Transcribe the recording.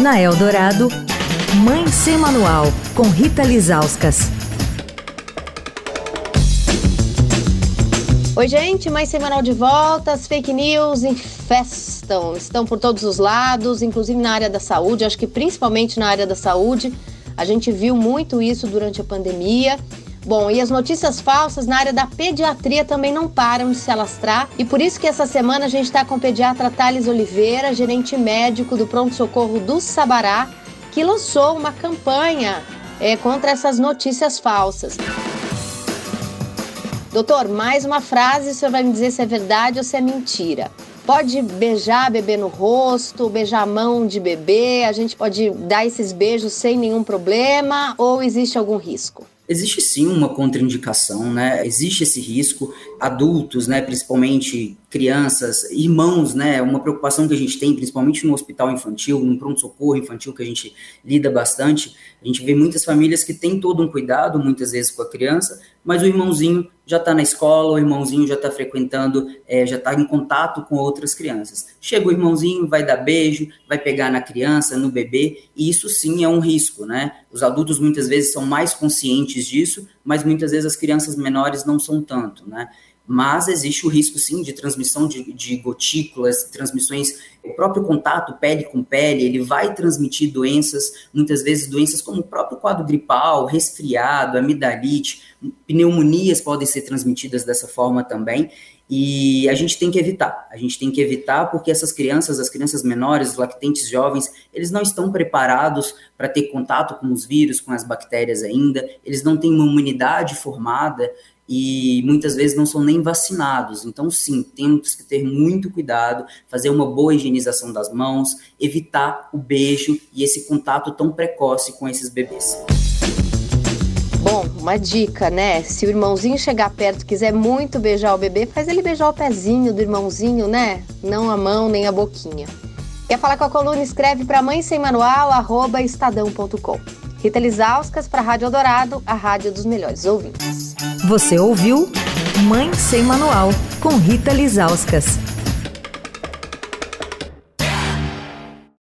Na Eldorado, Mãe Sem Manual, com Rita Lizauskas. Oi, gente, mais semanal de volta. As fake news infestam, estão por todos os lados, inclusive na área da saúde, acho que principalmente na área da saúde. A gente viu muito isso durante a pandemia. Bom, e as notícias falsas na área da pediatria também não param de se alastrar. E por isso que essa semana a gente está com o pediatra Thales Oliveira, gerente médico do pronto-socorro do Sabará, que lançou uma campanha é, contra essas notícias falsas. Doutor, mais uma frase, o senhor vai me dizer se é verdade ou se é mentira. Pode beijar bebê no rosto, beijar a mão de bebê, a gente pode dar esses beijos sem nenhum problema ou existe algum risco? Existe sim uma contraindicação, né? Existe esse risco. Adultos, né, principalmente crianças, irmãos, né? Uma preocupação que a gente tem, principalmente no hospital infantil, no pronto-socorro infantil que a gente lida bastante. A gente vê muitas famílias que têm todo um cuidado, muitas vezes com a criança, mas o irmãozinho já está na escola, o irmãozinho já está frequentando, é, já está em contato com outras crianças. Chega o irmãozinho, vai dar beijo, vai pegar na criança, no bebê, e isso sim é um risco, né? Os adultos muitas vezes são mais conscientes disso, mas muitas vezes as crianças menores não são tanto, né? Mas existe o risco sim de transmissão de, de gotículas, transmissões, o próprio contato pele com pele, ele vai transmitir doenças, muitas vezes doenças como o próprio quadro gripal, resfriado, amidalite, pneumonias podem ser transmitidas dessa forma também, e a gente tem que evitar. A gente tem que evitar porque essas crianças, as crianças menores, os lactentes jovens, eles não estão preparados para ter contato com os vírus, com as bactérias ainda, eles não têm uma imunidade formada e muitas vezes não são nem vacinados. Então, sim, temos que ter muito cuidado, fazer uma boa higienização das mãos, evitar o beijo e esse contato tão precoce com esses bebês. Bom, uma dica, né? Se o irmãozinho chegar perto quiser muito beijar o bebê, faz ele beijar o pezinho do irmãozinho, né? Não a mão nem a boquinha. Quer falar com a coluna? Escreve para mãe sem manual, estadão.com. Rita Lisauskas para a Rádio Eldorado, a rádio dos melhores ouvintes. Você ouviu Mãe Sem Manual, com Rita Lisauskas.